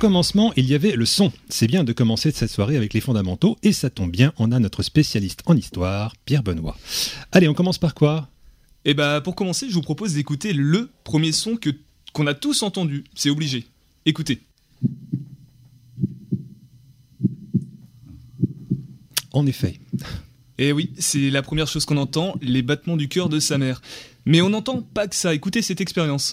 commencement, il y avait le son. C'est bien de commencer cette soirée avec les fondamentaux, et ça tombe bien, on a notre spécialiste en histoire, Pierre Benoît. Allez, on commence par quoi? Eh bah, pour commencer, je vous propose d'écouter le premier son que qu'on a tous entendu. C'est obligé. Écoutez. En effet. Eh oui, c'est la première chose qu'on entend, les battements du cœur de sa mère. Mais on n'entend pas que ça. Écoutez cette expérience.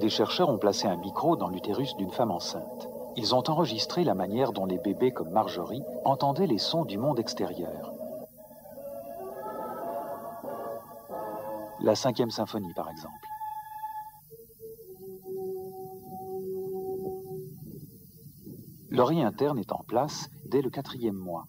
Des chercheurs ont placé un micro dans l'utérus d'une femme enceinte. Ils ont enregistré la manière dont les bébés comme Marjorie entendaient les sons du monde extérieur. La cinquième symphonie, par exemple. L'oreille interne est en place dès le quatrième mois.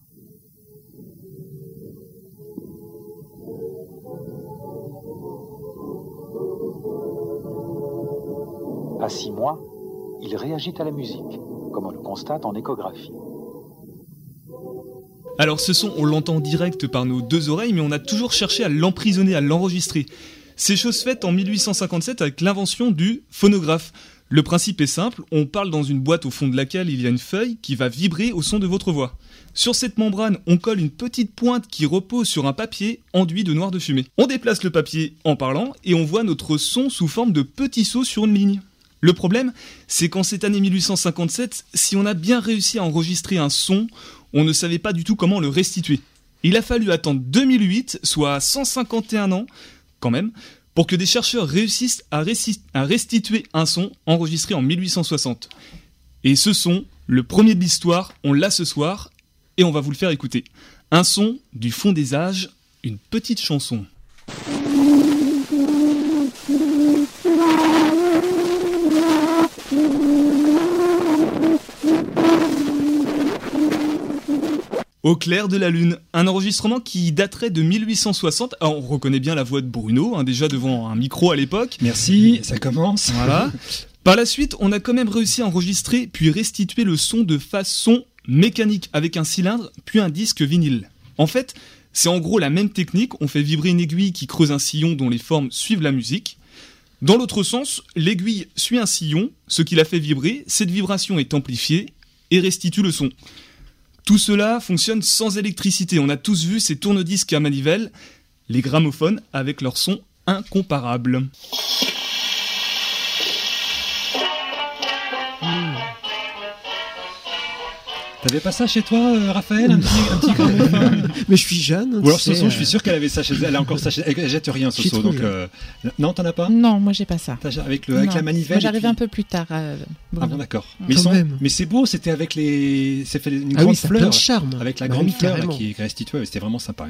À six mois, il réagit à la musique, comme on le constate en échographie. Alors ce son, on l'entend direct par nos deux oreilles, mais on a toujours cherché à l'emprisonner, à l'enregistrer. C'est chose faite en 1857 avec l'invention du phonographe. Le principe est simple, on parle dans une boîte au fond de laquelle il y a une feuille qui va vibrer au son de votre voix. Sur cette membrane, on colle une petite pointe qui repose sur un papier enduit de noir de fumée. On déplace le papier en parlant et on voit notre son sous forme de petits sauts sur une ligne. Le problème, c'est qu'en cette année 1857, si on a bien réussi à enregistrer un son, on ne savait pas du tout comment le restituer. Il a fallu attendre 2008, soit 151 ans, quand même, pour que des chercheurs réussissent à, restituer un son enregistré en 1860. Et ce son, le premier de l'histoire, on l'a ce soir, et on va vous le faire écouter. Un son du fond des âges, une petite chanson. Au clair de la lune, un enregistrement qui daterait de 1860. Ah, on reconnaît bien la voix de Bruno, hein, déjà devant un micro à l'époque. Merci, ça commence. Voilà. Par la suite, on a quand même réussi à enregistrer puis restituer le son de façon mécanique avec un cylindre puis un disque vinyle. En fait, c'est en gros la même technique, on fait vibrer une aiguille qui creuse un sillon dont les formes suivent la musique. Dans l'autre sens, l'aiguille suit un sillon, ce qui la fait vibrer, cette vibration est amplifiée et restitue le son. Tout cela fonctionne sans électricité. On a tous vu ces tourne-disques à manivelle, les gramophones avec leur son incomparable. T'avais pas ça chez toi, euh, Raphaël un petit, gramophone Mais je suis jeune. Ou alors Soso, je suis sûr qu'elle avait ça chez elle. Elle a encore ça chez elle. Elle jette rien, Soso. Donc, euh... Non, t'en as pas? Non, moi j'ai pas ça. Avec, le, avec la manivelle. Moi j'arrive un peu plus tard. Euh, ah bon, d'accord. Mais, mais c'est beau, c'était avec les. C'est fait une ah grande oui, fleur. de charme. Avec la grande fleur qui restituait. C'était vraiment sympa.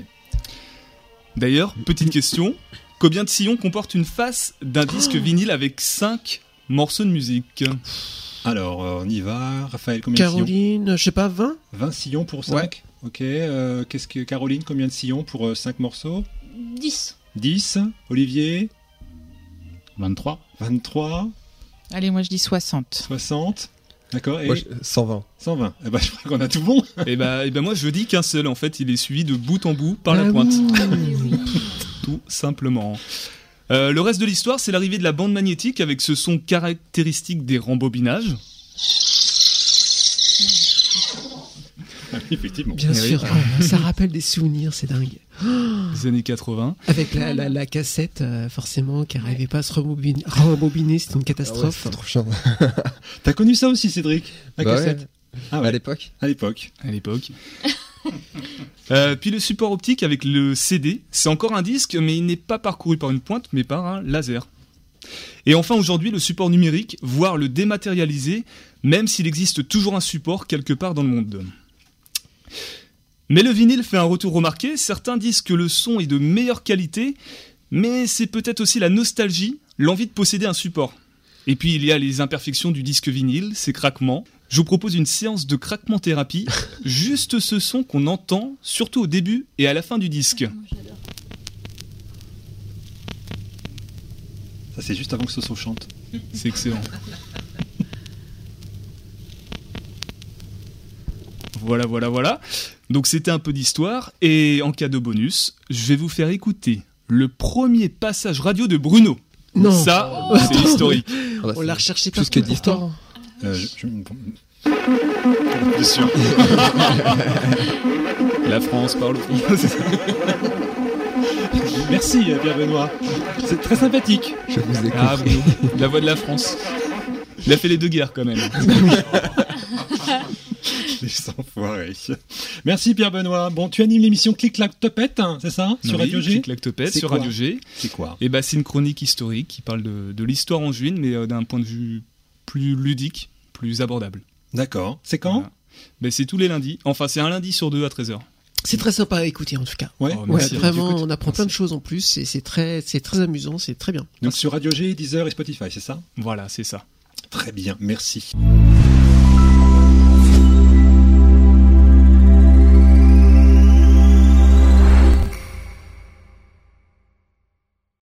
D'ailleurs, petite question. Combien de sillons comporte une face d'un disque vinyle avec 5 morceaux de musique? Alors, euh, on y va. Raphaël, combien Caroline, de sillons Caroline, je sais pas, 20 20 sillons pour 5 Ok. Euh, qu'est-ce que Caroline, combien de sillons pour 5 euh, morceaux 10. 10. Olivier 23. 23. Allez, moi je dis 60. 60. D'accord. Et 120. 120. Eh ben, je crois qu'on a tout bon. et, eh ben, et eh ben moi je dis qu'un seul. En fait, il est suivi de bout en bout par la ah pointe. tout simplement. Euh, le reste de l'histoire, c'est l'arrivée de la bande magnétique avec ce son caractéristique des rembobinages. Effectivement. Bien sûr, oh, ça rappelle des souvenirs, c'est dingue. Les années 80. Avec la, cassette, euh, forcément, qui n'arrivait pas à se rembobiner, c'était une catastrophe. Ah trop chiant. T'as connu ça aussi, Cédric? La bah cassette ah À l'époque. À l'époque. À l'époque. Euh, puis le support optique avec le CD, c'est encore un disque, mais il n'est pas parcouru par une pointe, mais par un laser. Et enfin aujourd'hui, le support numérique, voire le dématérialisé, même s'il existe toujours un support quelque part dans le monde. Mais le vinyle fait un retour remarqué, certains disent que le son est de meilleure qualité, mais c'est peut-être aussi la nostalgie, l'envie de posséder un support. Et puis il y a les imperfections du disque vinyle, ses craquements, je vous propose une séance de craquement thérapie, juste ce son qu'on entend, surtout au début et à la fin du disque. Ça, c'est juste avant que ce son chante. C'est excellent. Voilà, voilà, voilà. Donc c'était un peu d'histoire. Et en cas de bonus, je vais vous faire écouter le premier passage radio de Bruno. Non. Ça, c'est historique. On l'a recherché plus que d'histoire. Euh, je- je- Bien sûr. La France parle au fond. Merci euh, Pierre Benoît. C'est très sympathique. Je vous ai ah, Bruno, la voix de la France. Il a fait les deux guerres quand même. Les enfoirés. Merci Pierre Benoît. Bon, tu animes l'émission Clic Clac Topette, hein, c'est ça Sur Oui, Radio G Clic, clac, topette, C'est sur quoi Radio G. C'est quoi Et bah c'est une chronique historique qui parle de, de l'histoire en juin, mais euh, d'un point de vue plus ludique, plus abordable. D'accord. C'est quand Voilà. Bah, c'est tous les lundis. Enfin, c'est un lundi sur deux à 13h. C'est très sympa à écouter en tout cas. Ouais. Oh, Ouais, vraiment, on apprend plein de choses en plus et c'est très, c'est très amusant, c'est très bien. Donc sur Radio G, Deezer et Spotify, c'est ça? Voilà, c'est ça. Très bien, merci.